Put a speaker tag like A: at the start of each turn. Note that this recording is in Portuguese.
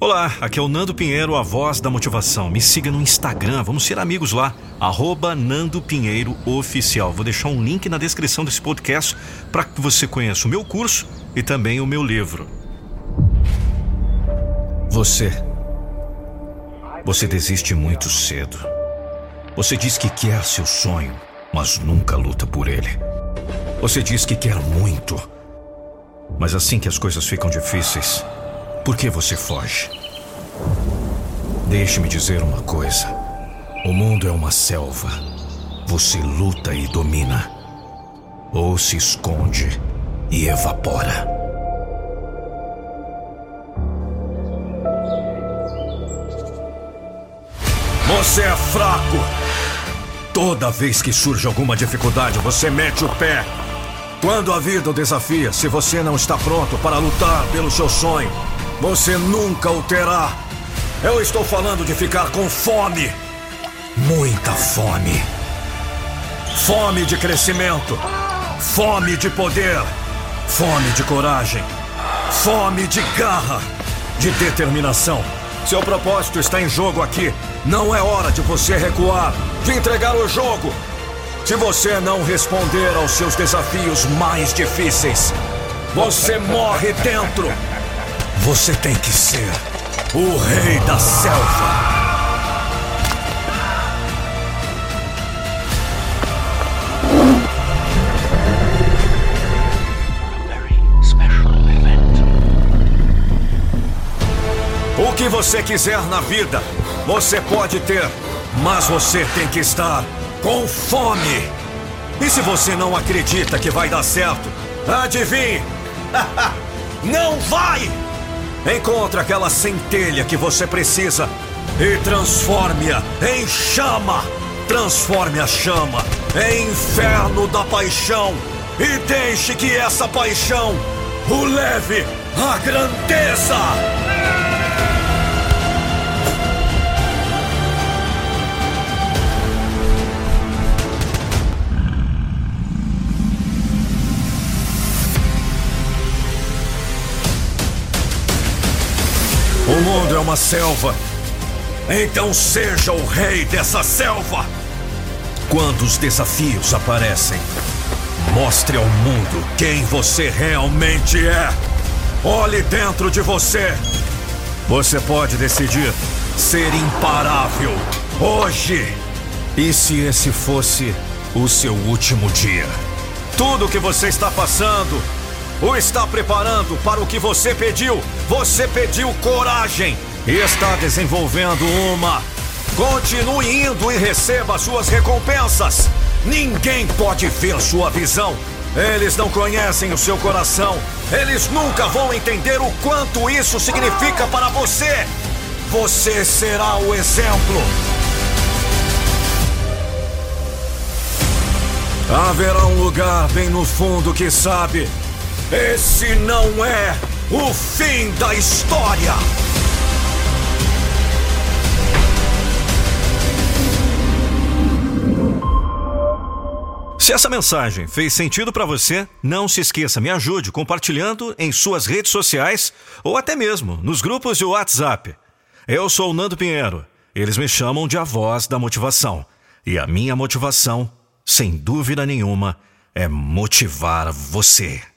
A: Olá, aqui é o Nando Pinheiro, a voz da motivação. Me siga no Instagram, vamos ser amigos lá, arroba Nando Pinheiro Oficial. Vou deixar um link na descrição desse podcast para que você conheça o meu curso e também o meu livro. Você. Você desiste muito cedo. Você diz que quer seu sonho, mas nunca luta por ele. Você diz que quer muito, mas assim que as coisas ficam difíceis, por que você foge? Deixe-me dizer uma coisa. O mundo é uma selva. Você luta e domina. Ou se esconde e evapora. Você é fraco. Toda vez que surge alguma dificuldade, você mete o pé. Quando a vida o desafia, se você não está pronto para lutar pelo seu sonho, você nunca o terá. Eu estou falando de ficar com fome. Muita fome. Fome de crescimento. Fome de poder. Fome de coragem. Fome de garra. De determinação. Seu propósito está em jogo aqui. Não é hora de você recuar, de entregar o jogo. Se você não responder aos seus desafios mais difíceis, você morre dentro. Você tem que ser o rei da selva. O que você quiser na vida, você pode ter, mas você tem que estar com fome. E se você não acredita que vai dar certo, adivinhe? não vai! Encontre aquela centelha que você precisa e transforme-a em chama. Transforme a chama em inferno da paixão e deixe que essa paixão o leve à grandeza. O mundo é uma selva. Então seja o rei dessa selva. Quando os desafios aparecem, mostre ao mundo quem você realmente é. Olhe dentro de você. Você pode decidir ser imparável hoje. E se esse fosse o seu último dia? Tudo que você está passando o está preparando para o que você pediu. Você pediu coragem e está desenvolvendo uma. Continue indo e receba suas recompensas. Ninguém pode ver sua visão. Eles não conhecem o seu coração. Eles nunca vão entender o quanto isso significa para você. Você será o exemplo. Haverá um lugar bem no fundo que sabe esse não é o fim da história! Se essa mensagem fez sentido para você, não se esqueça, me ajude compartilhando em suas redes sociais ou até mesmo nos grupos de WhatsApp. Eu sou o Nando Pinheiro. Eles me chamam de a voz da motivação. E a minha motivação, sem dúvida nenhuma, é motivar você.